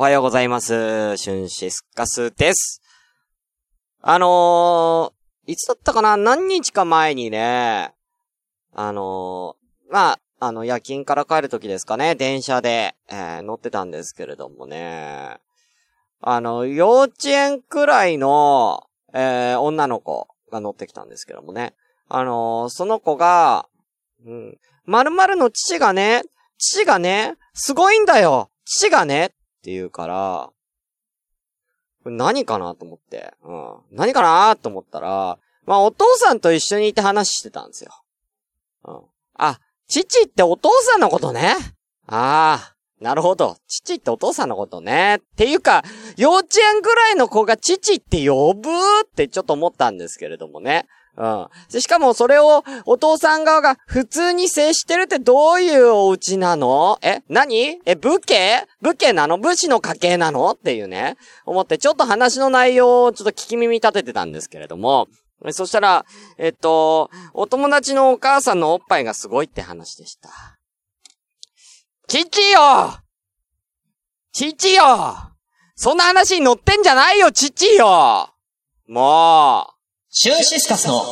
おはようございます。シュンシスカスです。あのー、いつだったかな？何日か前にね、あのー、まあ、あの、夜勤から帰る時ですかね、電車で、えー、乗ってたんですけれどもね、あの、幼稚園くらいの、えー、女の子が乗ってきたんですけどもね、あの、その子が、うん、〇〇の父がね、父がね、すごいんだよ。父がねって言うから、これ何かなと思って、うん。何かなと思ったら、まあお父さんと一緒にいて話してたんですよ。うん。あ、父ってお父さんのことね。ああ、なるほど。父ってお父さんのことね。っていうか、幼稚園ぐらいの子が父って呼ぶってちょっと思ったんですけれどもね。うん。で、しかもそれをお父さん側が普通に接してるってどういうお家なの？え？何？え、武家？武家なの？武士の家系なの？っていうね。思ってちょっと話の内容をちょっと聞き耳立ててたんですけれども。そしたら、えっと、お友達のお母さんのおっぱいがすごいって話でした。父よ父よそんな話に乗ってんじゃないよ、父よもう！シューシスカスの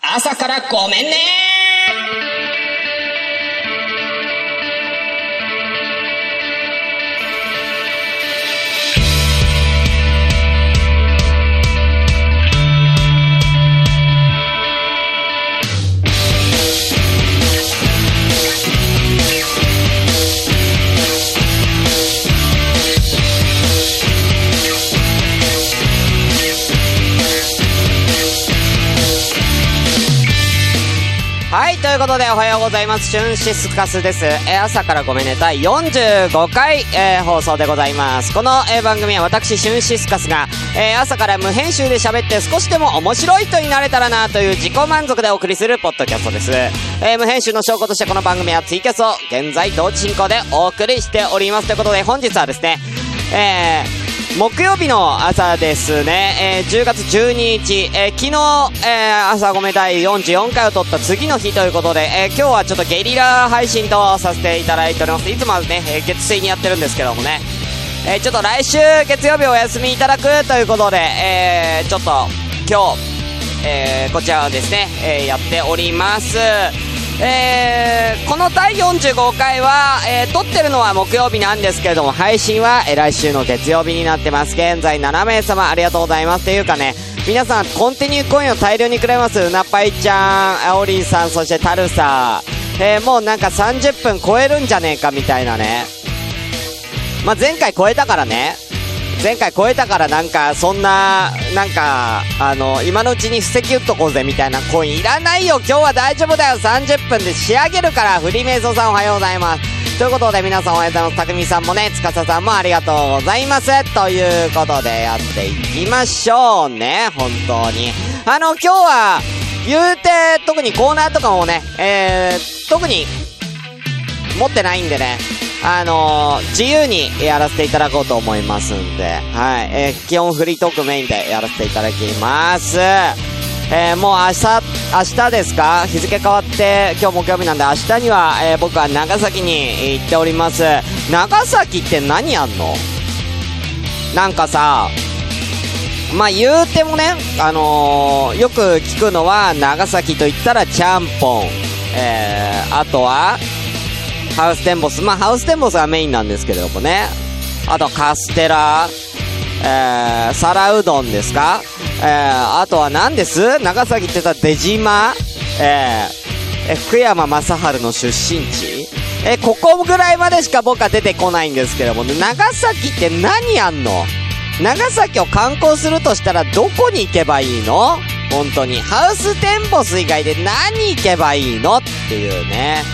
朝からごめんねことでおはようございます。シュンシスカスです。えー、朝からごめんね、第45回、えー、放送でございます。この、えー、番組は私、シュンシスカスが、え朝から無編集で喋って少しでも面白い人になれたらなという自己満足でお送りするポッドキャストです。え無編集の証拠としてこの番組はツイキャスを現在同時進行でお送りしております。ということで本日はですね、えー、木曜日の朝ですね、えー、10月12日、えー、昨日、えー、朝ごめ第44回を撮った次の日ということで、えー、今日はちょっとゲリラ配信とさせていただいております。いつもはね、えー、月水にやってるんですけどもね、えー、ちょっと来週月曜日お休みいただくということで、えー、ちょっと今日、えー、こちらをですね、えー、やっております。えー、この第45回は、えー、撮ってるのは木曜日なんですけれども、配信は、えー、来週の月曜日になってます。現在7名様ありがとうございます。というかね、皆さん、コンティニューコインを大量にくれます。うなぱいちゃん、あおりんさん、そしてタルサー。えー、もうなんか30分超えるんじゃねえかみたいなね。まあ、前回超えたからね。前回超えたからなんか、そんな、なんか、あの、今のうちに布石打っとこうぜみたいなコインいらないよ今日は大丈夫だよ !30 分で仕上げるからフリーメイソンさんおはようございますということで皆さんおはようございます。たくみさんもね、つかささんもありがとうございます。ということでやっていきましょうね。本当に。あの、今日は、言うて、特にコーナーとかもね、えー、特に、持ってないんでね。あのー、自由にやらせていただこうと思いますんで、はい、えー、基本フリートークメインでやらせていただきます。えー、もう明日、明日ですか？日付変わって、今日木曜日なんで明日には、えー、僕は長崎に行っております。長崎って何やんの？なんかさ、まあ言うてもね、あのー、よく聞くのは、長崎と言ったらちゃんぽん。えー、あとは、ハウステンボス。まあ、ハウステンボスがメインなんですけれどもね。あと、カステラ、えー、皿うどんですか？えー、あとは何です？長崎って言ったら出島。えー、え、福山雅治の出身地。え、ここぐらいまでしか僕は出てこないんですけども、長崎って何やんの？長崎を観光するとしたらどこに行けばいいの？本当に。ハウステンボス以外で何行けばいいの？っていうね。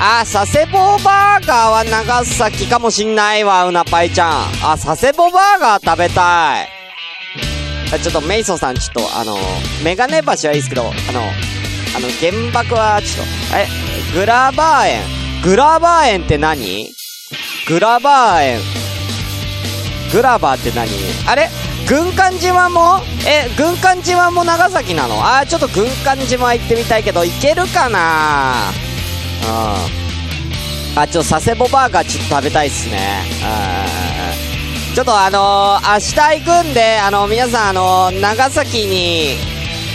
あ、佐世保バーガーは長崎かもしんないわ、うなぱいちゃん。あ、佐世保バーガー食べたい。ちょっとメイソンさん、ちょっと、あの、メガネ橋はいいですけど、あの、あの、原爆は、ちょっと、え、グラバー園。グラバー園って何？グラバー園。グラバーって何？あれ？軍艦島も？え、軍艦島も長崎なの？あー、ちょっと軍艦島行ってみたいけど、行けるかな？あ、ちょっと佐世保バーガーちょっと食べたいっすね。ちょっとあのー、明日行くんで、あのー、皆さんあのー、長崎に、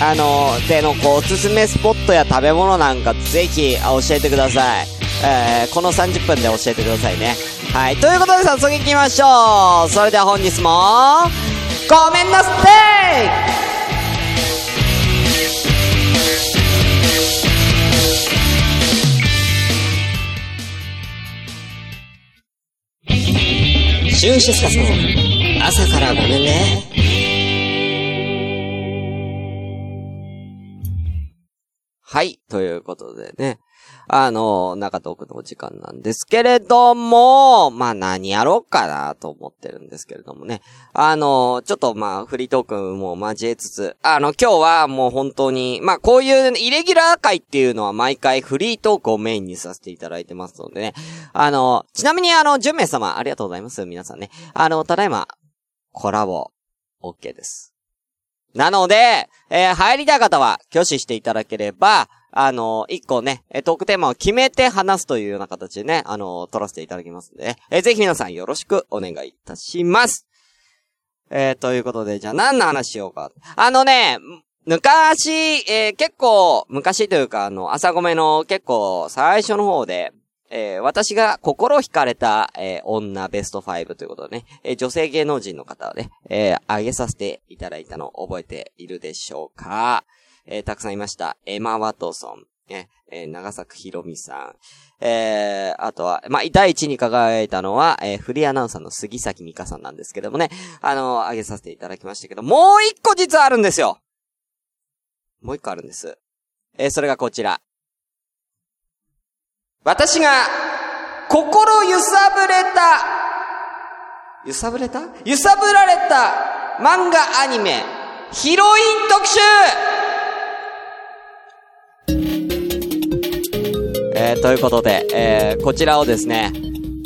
あのでのこう、おすすめスポットや食べ物なんかぜひ教えてください。えー、この30分で教えてくださいね。はい。ということで早速行きましょう。それでは本日も、ごめんなさいシュンシスカスの朝からごめんね。はい。ということでね。あの、中トークのお時間なんですけれども、まあ何やろうかなと思ってるんですけれどもね。あの、ちょっとまあフリートークも交えつつ、あの今日はもう本当に、まあこういうイレギュラー会っていうのは毎回フリートークをメインにさせていただいてますのでね。あの、ちなみにあの、10名様ありがとうございます。皆さんね。あの、ただいま、コラボ、OK です。なので、えー、入りたい方は挙手していただければ、あの、一個ね、えトークテーマを決めて話すというような形でね、あの、撮らせていただきますんで、ね、えー、ぜひ皆さんよろしくお願いいたします。えー、ということで、じゃあ何の話しようか。あのね、昔、えー、結構、昔というか、あの、朝ごめの結構最初の方で、えー、私が心惹かれた、えー、女ベスト5ということでね、えー、女性芸能人の方をね、えー、上げさせていただいたのを覚えているでしょうかえー、たくさんいました。エマ・ワトソン、ね、えー、長作ひろみさん。えー、あとは、まあ、第一に輝いたのは、えー、フリーアナウンサーの杉崎美香さんなんですけどもね、あの、上げさせていただきましたけど、もう一個実はあるんですよもう一個あるんです。えー、それがこちら。私が、心揺さぶれた、揺さぶれた？揺さぶられた漫画アニメ、ヒロイン特集えー、ということで、えー、こちらをですね、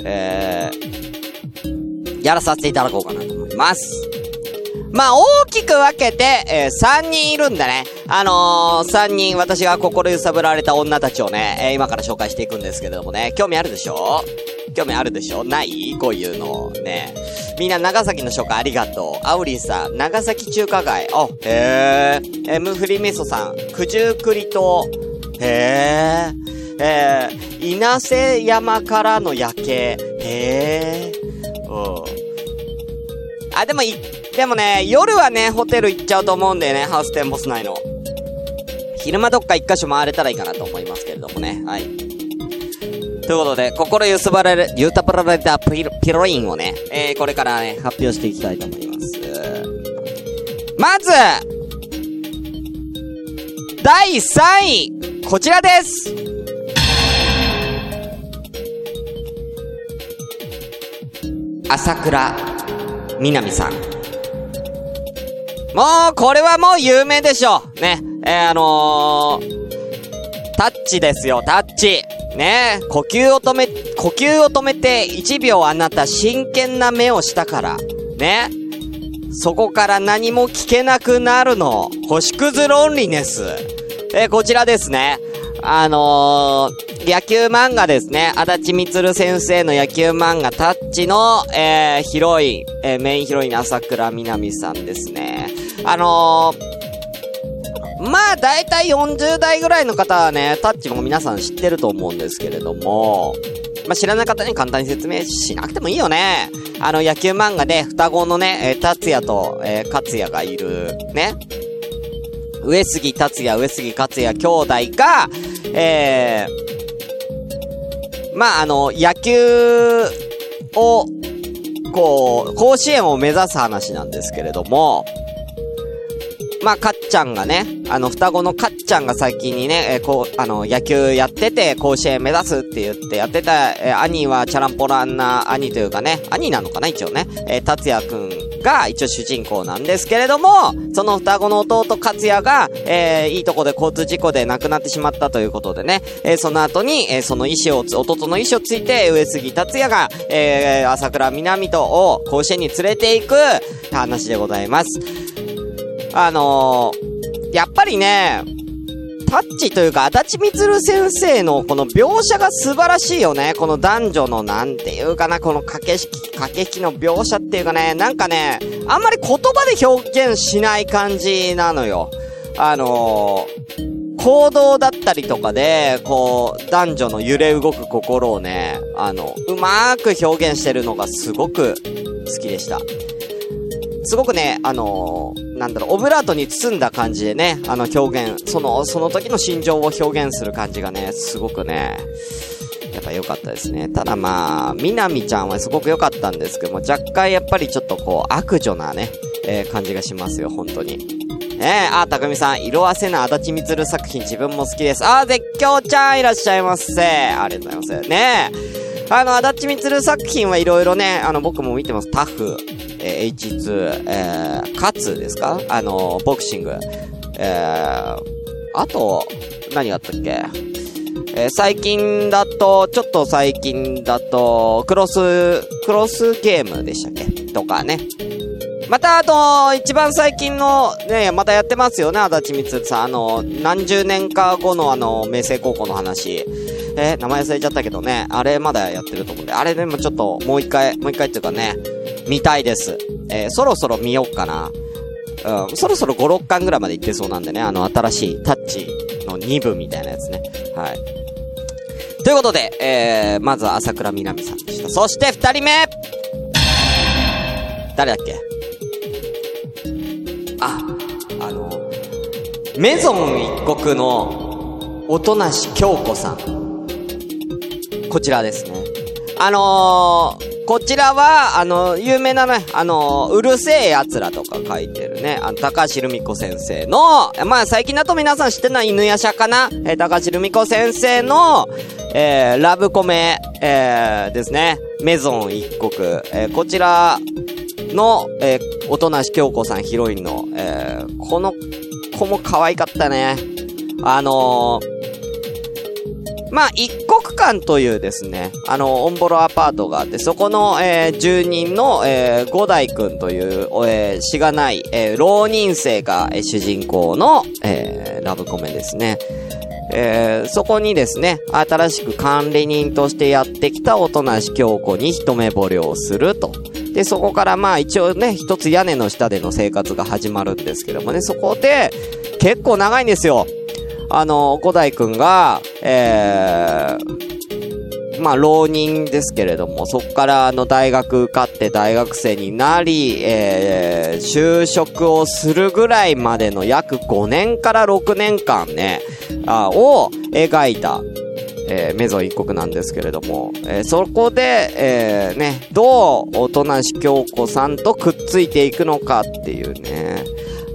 えー、やらさせていただこうかなと思います。まあ、大きく分けて、えー、3人いるんだね。あのー、3人、私が心揺さぶられた女たちをね、えー、今から紹介していくんですけれどもね、興味あるでしょ？興味あるでしょ？ない？こういうの、ね。みんな長崎の紹介ありがとう。アウリンさん、長崎中華街。あ、へー。えムフリメソさん、九十九里島。へー。えー、稲瀬山からの夜景。へー。うん。あ、でもい、でもね、夜はね、ホテル行っちゃうと思うんだよね、ハウステンボス内の。昼間どっか一箇所回れたらいいかなと思いますけれどもね。はい。ということで、心揺すばられる、ゆたばられたピロピロインをね、えー、これからね、発表していきたいと思います。まず、第3位、こちらです朝倉みなみさん。もう、これはもう有名でしょう。ね。えー、あのー、タッチですよ、タッチ。ね呼吸を止め、呼吸を止めて1秒あなた真剣な目をしたから。ね。そこから何も聞けなくなるの。星屑ロンリネス。えー、こちらですね。あのー、野球漫画ですね。足立みつる先生の野球漫画タッチの、えー、ヒロイン、えー、メインヒロインの朝倉みなみさんですね。あのー、まあ、だいたい40代ぐらいの方はね、タッチも皆さん知ってると思うんですけれども、まあ、知らない方に簡単に説明しなくてもいいよね。あの、野球漫画で双子のね、えー、達也と、えー、勝也がいる、ね。上杉達也、上杉勝也兄弟が、えー、まあ、あの、野球を、こう、甲子園を目指す話なんですけれども、まあ、かっちゃんがね、あの、双子のかっちゃんが先にね、えー、こう、あの、野球やってて、甲子園目指すって言ってやってた、えー、兄はチャランポランな兄というかね、兄なのかな、一応ね、えー、達也くんが一応主人公なんですけれども、その双子の弟勝也が、えー、いいとこで交通事故で亡くなってしまったということでね、えー、その後に、えー、その意思を、弟の意思をついて、上杉達也が、えー、朝倉南とを甲子園に連れて行く話でございます。あのー、やっぱりね、タッチというか、足立みつる先生のこの描写が素晴らしいよね。この男女のなんていうかな、この駆け引き、駆け引きの描写っていうかね、なんかね、あんまり言葉で表現しない感じなのよ。あのー、行動だったりとかで、こう、男女の揺れ動く心をね、あの、うまーく表現してるのがすごく好きでした。すごくね、あのー、なんだろう、オブラートに包んだ感じでね、あの表現、その、その時の心情を表現する感じがね、すごくね、やっぱ良かったですね。ただまあ、みなみちゃんはすごく良かったんですけども、若干やっぱりちょっとこう、悪女なね、えー、感じがしますよ、本当に。えー、あ、たくみさん、色あせな足立みつる作品自分も好きです。あ、絶叫ちゃんいらっしゃいませ。ありがとうございます。ねえあの、足立みつる作品はいろいろね、あの、僕も見てます。タフ、えー、H2、えー、カツですか？あの、ボクシング。えー、あと、何があったっけ？えー、最近だと、ちょっと最近だと、クロス、クロスゲームでしたっけ？とかね。また、あと、一番最近の、ね、またやってますよね、足立みつさん。あの、何十年か後のあの、明星高校の話。えー、名前忘れちゃったけどね、あれまだやってると思うんで、あれでもちょっと、もう一回、もう一回っていうかね、見たいです。えー、そろそろ見よっかな。うん、そろそろ5、6巻ぐらいまで行ってそうなんでね、あの、新しいタッチの2部みたいなやつね。はい。ということで、えー、まずは朝倉みなみさんでした。そして二人目誰だっけ？あ、あの、メゾン一国の音無京子さん。こちらですね。あのー、こちらは、あの、有名なね、あの、うるせえ奴らとか書いてるね、あの、高橋留美子先生の、まあ、最近だと皆さん知ってるのは犬夜叉かな？えー、高橋留美子先生の、えー、ラブコメ、えー、ですね、メゾン一国、えー、こちらの、えー、音無京子さんヒロインの、えー、この子も可愛かったね。あのー、まあ、一国間というですね、あの、オンボロアパートがあって、そこの、えー、住人の、えー、五代くんという、えー、しがない、えー、浪人生が、えー、主人公の、えー、ラブコメですね。えー、そこにですね、新しく管理人としてやってきた音無京子に一目惚れをすると。で、そこからまあ一応ね、一つ屋根の下での生活が始まるんですけどもね、そこで、結構長いんですよ。あの、古代くんが、えー、まあ、浪人ですけれども、そこからあの大学受かって大学生になり、えー、就職をするぐらいまでの約5年から6年間ね、あを描いた、えー、メゾン一国なんですけれども、えー、そこで、えー、ね、どう、おとなし京子さんとくっついていくのかっていうね、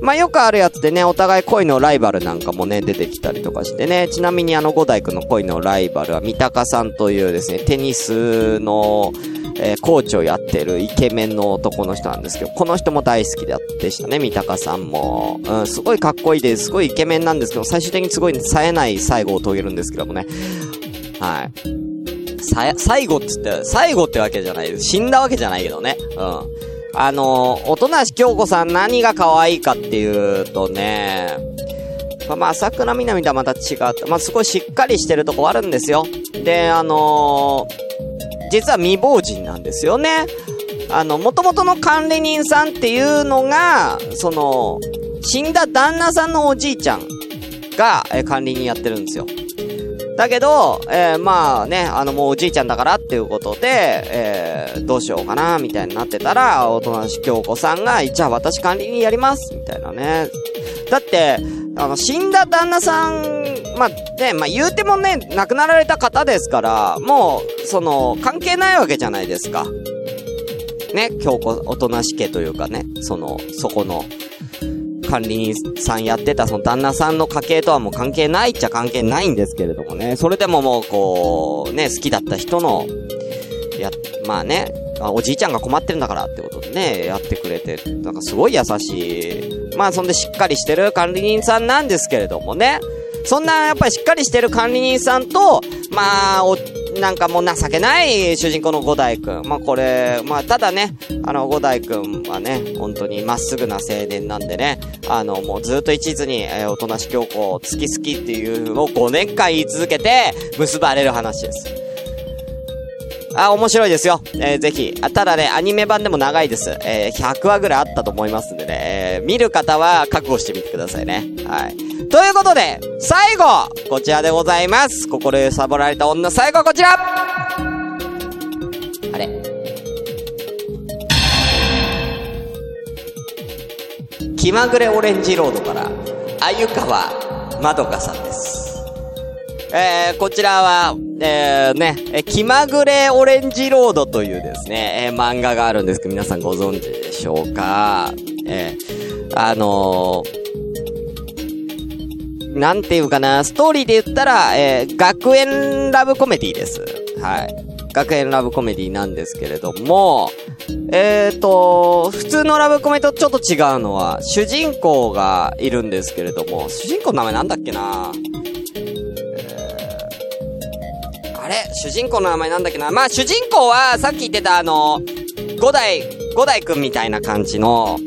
まあ、よくあるやつでね、お互い恋のライバルなんかもね、出てきたりとかしてね、ちなみにあの五代くんの恋のライバルは三鷹さんというですね、テニスの、えー、コーチをやってるイケメンの男の人なんですけど、この人も大好きでしたね、三鷹さんも。うん、すごいかっこいいです、すごいイケメンなんですけど、最終的にすごい冴えない最後を遂げるんですけどもね。はい。さ、最後って言ったら、最後ってわけじゃないです。死んだわけじゃないけどね。うん。あの、音無京子さん何が可愛いかっていうとね、まあ、朝倉みなみとはまた違った。まあ、すごいしっかりしてるとこあるんですよ。で、あのー、実は未亡人なんですよね。あの、元々の管理人さんっていうのが、その、死んだ旦那さんのおじいちゃんが、え管理人やってるんですよ。だけど、えー、まあね、あのもうおじいちゃんだからっていうことで、えー、どうしようかな、みたいになってたら、おとなし京子さんが、じゃあ私管理人やります、みたいなね。だって、あの、死んだ旦那さん、まあ、ね、まあ言うてもね、亡くなられた方ですから、もう、その、関係ないわけじゃないですか。ね、京子、おとなし家というかね、その、そこの、管理人さんやってたその旦那さんの家系とはもう関係ないっちゃ関係ないんですけれどもね、それでももうこう、ね、好きだった人の、や、まあね、あおじいちゃんが困ってるんだからってことでね、やってくれて、なんかすごい優しい。まあそんでしっかりしてる管理人さんなんですけれどもね、そんなやっぱりしっかりしてる管理人さんと、まあ、お、なんかもう情けない主人公の五代くん。まあこれ、まあただね、あの五代くんはね、本当にまっすぐな青年なんでね、あのもうずっと一途に、えー、おとなし教皇好き好きっていうのを5年間言い続けて結ばれる話です。あ、面白いですよ。えー、ぜひ。ただね、アニメ版でも長いです。えー、100話ぐらいあったと思いますんでね、えー、見る方は覚悟してみてくださいね。はい。ということで、最後こちらでございます。心揺さぼられた女、最後こちらあれ気まぐれオレンジロードから、あゆかわまどかさんです。えー、こちらは、えー、ね、え、気まぐれオレンジロードというですね、えー、漫画があるんですけど、皆さんご存知でしょうか？えー、あのー、なんていうかな、ストーリーで言ったら、えー、学園ラブコメディです。はい。学園ラブコメディなんですけれども、えーと、普通のラブコメとちょっと違うのは、主人公がいるんですけれども、主人公の名前なんだっけな？あれ？主人公の名前なんだっけな？まあ、主人公は、さっき言ってたあの、五代、五代くんみたいな感じの、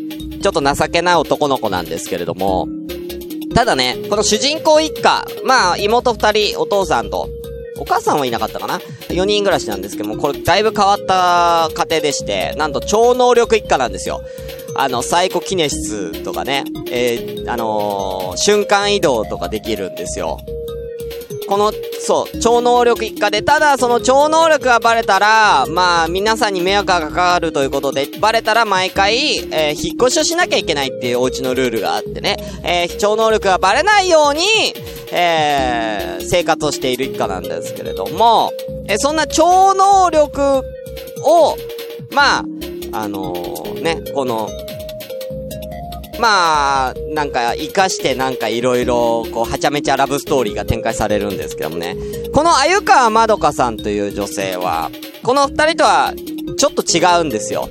ちょっと情けない男の子なんですけれども、ただね、この主人公一家、まあ、妹二人、お父さんと、お母さんはいなかったかな ?4 人暮らしなんですけども、これだいぶ変わった家庭でして、なんと超能力一家なんですよ。あの、サイコキネシスとかね、えー、あのー、瞬間移動とかできるんですよ。この、そう、超能力一家で、ただその超能力がバレたら、まあ、皆さんに迷惑がかかるということで、バレたら毎回、えー、引っ越しをしなきゃいけないっていうお家のルールがあってね、えー、超能力がバレないように、えー、生活をしている一家なんですけれども、えー、そんな超能力を、まあ、あの、ね、この、まあ、なんか、活かしてなんかいろいろ、こう、はちゃめちゃラブストーリーが展開されるんですけどもね。この鮎川まどかさんという女性は、この二人とは、ちょっと違うんですよ。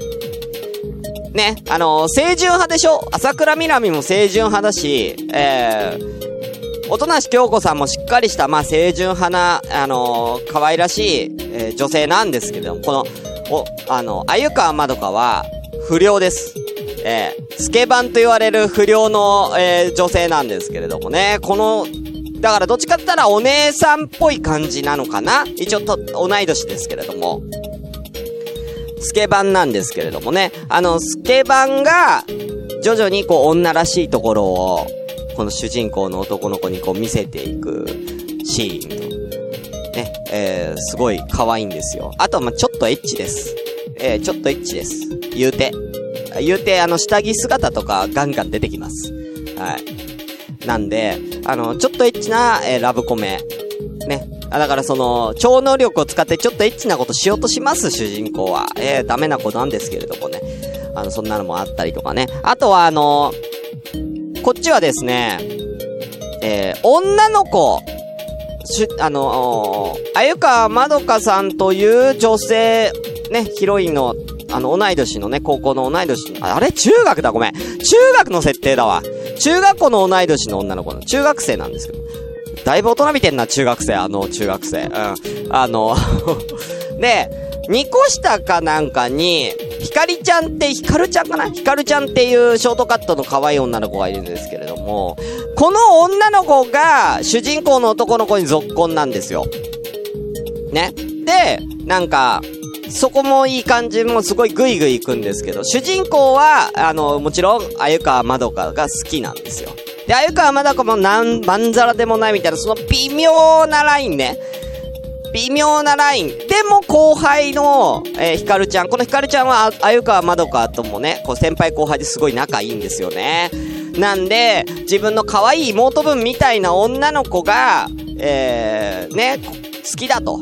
ね、あの、清純派でしょ？朝倉みなみも清純派だし、えー、音無京子さんもしっかりした、まあ、清純派な、あのー、可愛らしい、えー、女性なんですけども、この、お、あの、鮎川まどかは、不良です。えー、スケバンと言われる不良の、えー、女性なんですけれどもね、この、だからどっちかって言ったらお姉さんっぽい感じなのかな一応と、同い年ですけれども。スケバンなんですけれどもね、あの、スケバンが、徐々にこう女らしいところを、この主人公の男の子にこう見せていくシーンと、ね、えー、すごい可愛いんですよ。あとはま、ちょっとエッチです。えー、ちょっとエッチです。言うて。言うて、あの、下着姿とかガンガン出てきます。はい。なんで、あの、ちょっとエッチな、えー、ラブコメ。ね。あ、だからその、超能力を使ってちょっとエッチなことしようとします、主人公は。えー、ダメな子なんですけれどもね。あの、そんなのもあったりとかね。あとは、あの、こっちはですね、えー、女の子、しゅ、あのー、あゆかまどかさんという女性、ね、ヒロインのあの、同い年のね、高校の同い年あれ？中学だ、ごめん。中学の設定だわ。中学校の同い年の女の子の、中学生なんですけど。だいぶ大人見てんな、中学生、あの、中学生。うん。あので、2個下かなんかに、ひかりちゃんって、ひかるちゃんかな？ひかるちゃんっていうショートカットの可愛い女の子がいるんですけれども、この女の子が主人公の男の子に続婚なんですよ。ね？で、なんか、そこもいい感じもすごいグイグイ行くんですけど、主人公は、あの、もちろん、鮎川まどかが好きなんですよ。で、鮎川まどかもなん、まんざらでもないみたいな、その微妙なラインね。微妙なライン。でも後輩の、えー、ひかるちゃん。このひかるちゃんは、鮎川まどかともね、こう先輩後輩ですごい仲いいんですよね。なんで、自分の可愛い妹分みたいな女の子が、えー、ね、好きだと。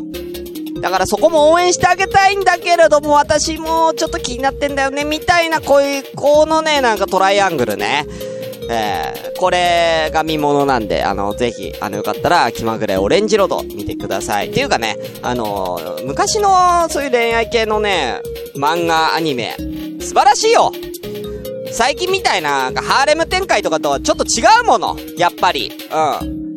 だからそこも応援してあげたいんだけれども、私もちょっと気になってんだよね、みたいな、こういう、このね、なんかトライアングルね。えー、これが見物なんで、あの、ぜひ、あの、よかったら、気まぐれオレンジロード見てください。っていうかね、あの昔のそういう恋愛系のね、漫画、アニメ、素晴らしいよ最近みたいな、ハーレム展開とかとはちょっと違うもの。やっぱり。うん。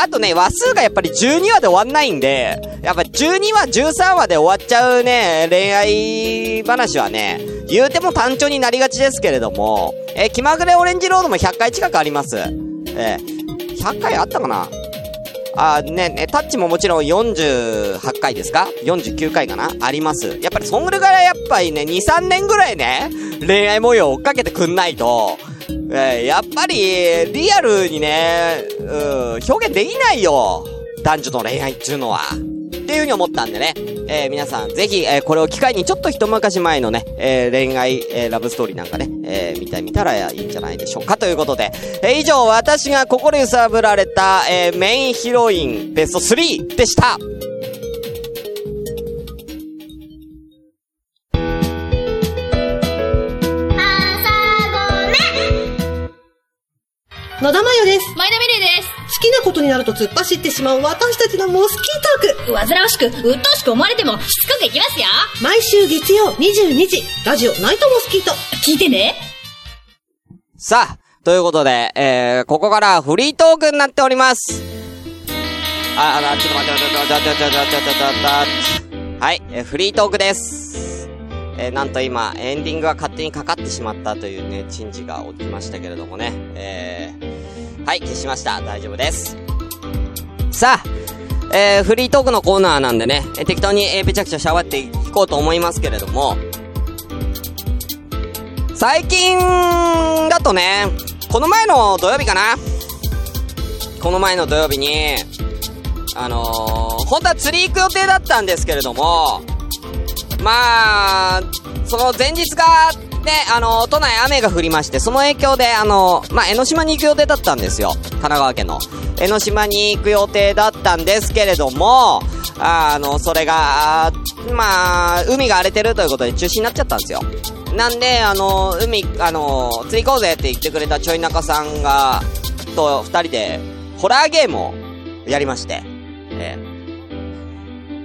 あとね、話数がやっぱり12話で終わんないんで、やっぱ12話、13話で終わっちゃうね、恋愛話はね、言うても単調になりがちですけれども、え、気まぐれオレンジロードも100回近くあります。えー、100回あったかな？あね、ね、タッチももちろん48回ですか ?49 回かな？あります。やっぱりそんぐらいやっぱりね、2、3年ぐらいね、恋愛模様追っかけてくんないと、えー、やっぱり、リアルにね、うん、表現できないよ。男女の恋愛っていうのは。っていう風に思ったんでね、えー、皆さんぜひ、えー、これを機会にちょっと一昔前のね、えー、恋愛、えラブストーリーなんかね、え見てみたらいいんじゃないでしょうかということで、え以上私が心揺さぶられた、えメインヒロインベスト3でした。野田真代です。前田美玲です。好きなことになると突っ走ってしまう私たちのモスキートーク。煩わしく、鬱陶しく思われても、しつこくいきますよ。毎週月曜22時、ラジオナイトモスキート。聞いてね。さあ、ということで、えー、ここからフリートークになっております。あ、あ、ちょっと待って、ちょっと待って、ちょっと待って、ちょっと待って、ちょっと待って。はい、えー、フリートークです。えー、なんと今、エンディングが勝手にかかってしまったというね、珍事が起きましたけれどもね、えー、はい、消しました。大丈夫です。さあ、えー、フリートークのコーナーなんでね、えー、適当に、えー、ぺちゃくちゃしゃべっていこうと思いますけれども、最近だとね、この前の土曜日かなこの前の土曜日に、あのー、本当は釣り行く予定だったんですけれども、まあ、その前日がで、あの、都内雨が降りまして、その影響で、あの、まあ、江ノ島に行く予定だったんですよ。神奈川県の。江ノ島に行く予定だったんですけれども、あの、それが、まあ、海が荒れてるということで中止になっちゃったんですよ。なんで、あの、海、あの、釣り行こうぜって言ってくれたちょい中さんが、と二人で、ホラーゲームをやりまして、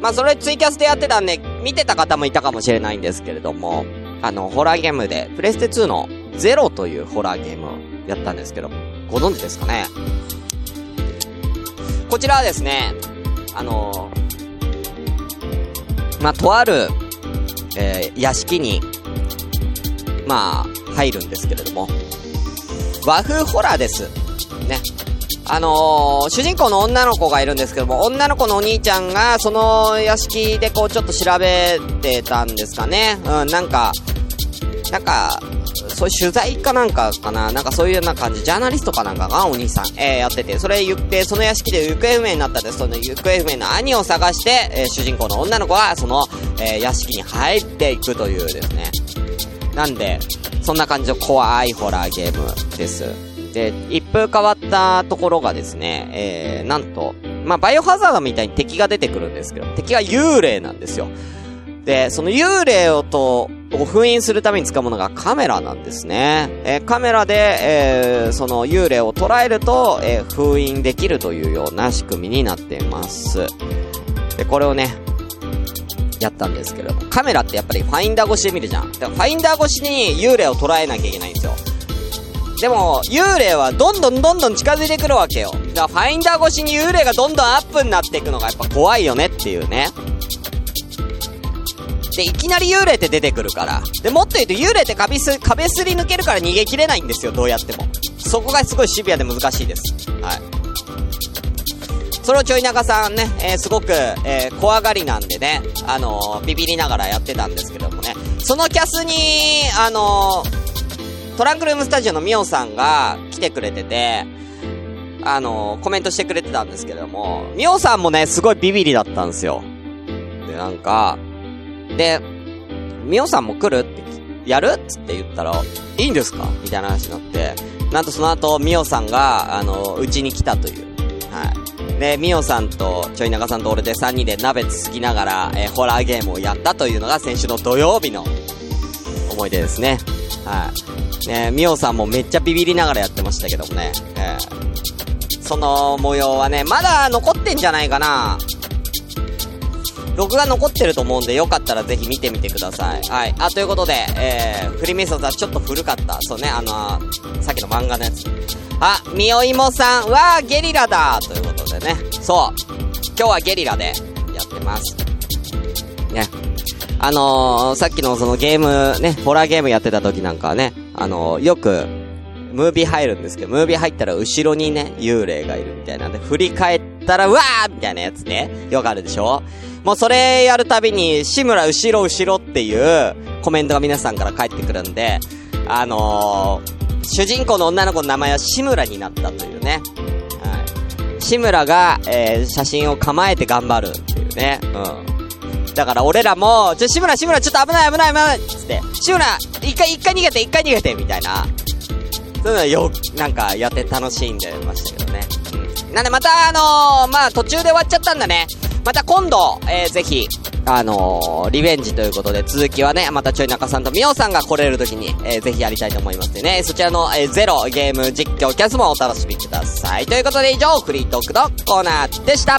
まあ、それツイキャスでやってたんで、見てた方もいたかもしれないんですけれども、あの、ホラーゲームで、プレステ2のゼロというホラーゲームをやったんですけど、ご存知ですかね？こちらはですね、あのまあ、とある、えー、屋敷に、まあ、入るんですけれども、和風ホラーです。ね。あのー、主人公の女の子がいるんですけども、女の子のお兄ちゃんが、その屋敷でこう、ちょっと調べてたんですかね。うん、なんか、なんか、そういう取材かなんかかななんかそういうような感じ、ジャーナリストかなんかがお兄さん、えー、やってて、それ言って、その屋敷で行方不明になったんです。その行方不明の兄を探して、えー、主人公の女の子は、その、えー、屋敷に入っていくというですね。なんで、そんな感じの怖いホラーゲームです。で、一風変わったところがですね、えー、なんと、まあ、バイオハザードみたいに敵が出てくるんですけど、敵は幽霊なんですよ。で、その幽霊をと、を封印するために使うものがカメラなんですね。えー、カメラで、えー、その幽霊を捉えると、えー、封印できるというような仕組みになっています。で、これをね、やったんですけれども、カメラってやっぱりファインダー越しで見るじゃん。だからファインダー越しに幽霊を捉えなきゃいけないんですよ。でも、幽霊はどんどんどんどん近づいてくるわけよ。だからファインダー越しに幽霊がどんどんアップになっていくのがやっぱ怖いよねっていうね。で、いきなり幽霊って出てくるから。で、もっと言うと幽霊って壁す、壁すり抜けるから逃げ切れないんですよ、どうやっても。そこがすごいシビアで難しいです。はい。それをちょい長さんね、えー、すごく、えー、怖がりなんでね、あのー、ビビりながらやってたんですけどもね、そのキャスに、あのトランクルームスタジオのミオさんが来てくれてて、あのコメントしてくれてたんですけども、ミオさんもね、すごいビビりだったんですよ。で、なんか、で、みおさんも来るって、やる？っって言ったら、いいんですか？みたいな話になって、なんとその後、みおさんが、あの、うちに来たという。はい。で、みおさんと、ちょい長さんと俺で3人で鍋つつきながら、えー、ホラーゲームをやったというのが先週の土曜日の思い出ですね。はい。ねみおさんもめっちゃビビりながらやってましたけどもね。えー、その模様はね、まだ残ってんじゃないかな録画残ってると思うんで、よかったらぜひ見てみてください。はい。あ、ということで、えー、フリーメイソンズはちょっと古かった。そうね、あのー、さっきの漫画のやつ。あ、みおいもさんはゲリラだということでね。そう。今日はゲリラでやってます。ね。あのー、さっきのそのゲーム、ね、ホラーゲームやってた時なんかはね、あの、よく、ムービー入るんですけど、ムービー入ったら後ろにね、幽霊がいるみたいなんで、振り返ったら、うわーみたいなやつね、よくあるでしょ？もうそれやるたびに、志村後ろ後ろっていうコメントが皆さんから返ってくるんで、あのー、主人公の女の子の名前は志村になったというね。はい。志村が、えー、写真を構えて頑張るっていうね。うん。だから俺らも、ちょ、志村志村ちょっと危ない危ない危ないつって、志村一回一回逃げて一回逃げてみたいな。そういうのよ、なんかやって楽しんでましたけどね。なんでまたあのー、まあ途中で終わっちゃったんだね。また今度、えー、ぜひ、あのー、リベンジということで、続きはね、またちょい中さんとみおさんが来れる時に、えー、ぜひやりたいと思いますね、そちらの、えー、ゼロゲーム実況キャスもお楽しみください。ということで以上、フリートークのコーナーでした。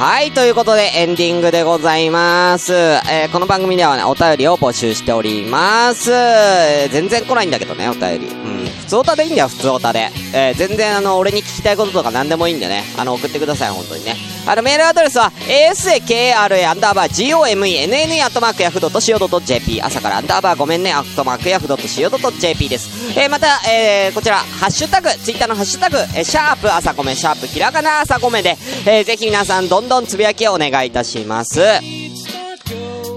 はい、ということでエンディングでございます。えーこの番組ではね、お便りを募集しております。えー全然来ないんだけどね、お便り。うん。普通おたでいいんだよ、普通おたで。えー全然あの、俺に聞きたいこととか何でもいいんでね、あの、送ってください、本当にね。あの、メールアドレスは、asakra アンダーバー gomenne アットマークヤフドと CO.jp 朝からアンダーバーごめんねアットマークヤフドと CO.jp です。えーまた、えーこちら、ハッシュタグ、ツイッターのハッシュタグ、えーシャープ朝ごめ、シャープひらがな朝ごめで、えーぜひ皆さんどんどんつぶやきをお願いいたします。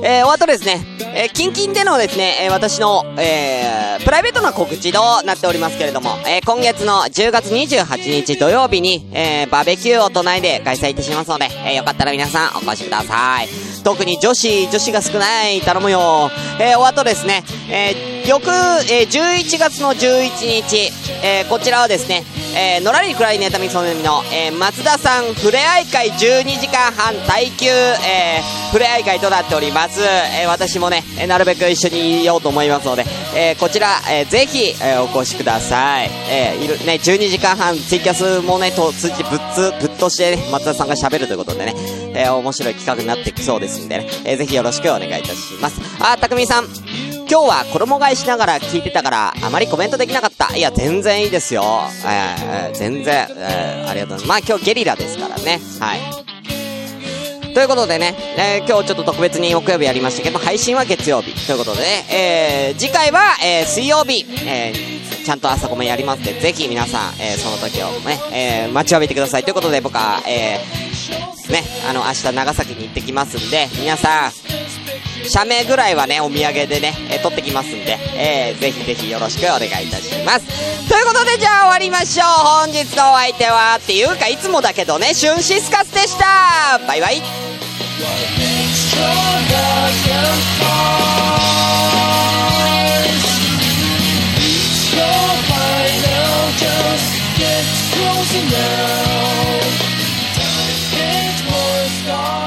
えー、お後ですね、えー、キンキンでのですね、えー私の、えー、プライベートな告知となっておりますけれども、えー今月の10月28日土曜日に、えー、バーベキューを都内で開催いたしますので、えーよかったら皆さんお越しください。特に女子、女子が少ない、頼むよ。えー、お後ですね、えー、翌、えー、11月の11日、えー、こちらはですね、えー、のらりくらいネタミソネミの、えー、松田さんふれあい会12時間半耐久、えー、ふれあい会となっております。えー、私もね、えーなるべく一緒にいようと思いますので、えー、こちら、えー、ぜひ、えー、お越しください。えー、いる、ね、12時間半ツイキャスもね、と、通じぶっつ、ぶっとしてね、松田さんが喋るということでね、えー、面白い企画になってきそうですんでね、えー、ぜひよろしくお願いいたします。あ、たくみさん。今日は衣替えしながら聞いてたから、あまりコメントできなかった。いや、全然いいですよ。えー、全然、えー、ありがとうございます。まあ今日ゲリラですからね。はい。ということでね、えー今日ちょっと特別に木曜日やりましたけど、配信は月曜日。ということでね、えー、次回は、えー、水曜日、えー、ちゃんと朝ごめんやりますんで、ぜひ皆さん、えー、その時をね、えー、待ちわびてください。ということで僕は、えー、ね、あの、明日長崎に行ってきますんで、皆さん、社名ぐらいはね、お土産でね、えー、取ってきますんで、えー、ぜひぜひよろしくお願いいたします。ということで、じゃあ終わりましょう。本日のお相手は、っていうか、いつもだけどね、シュンシスカスでした。バイバイ。Get closer now. Time is more star.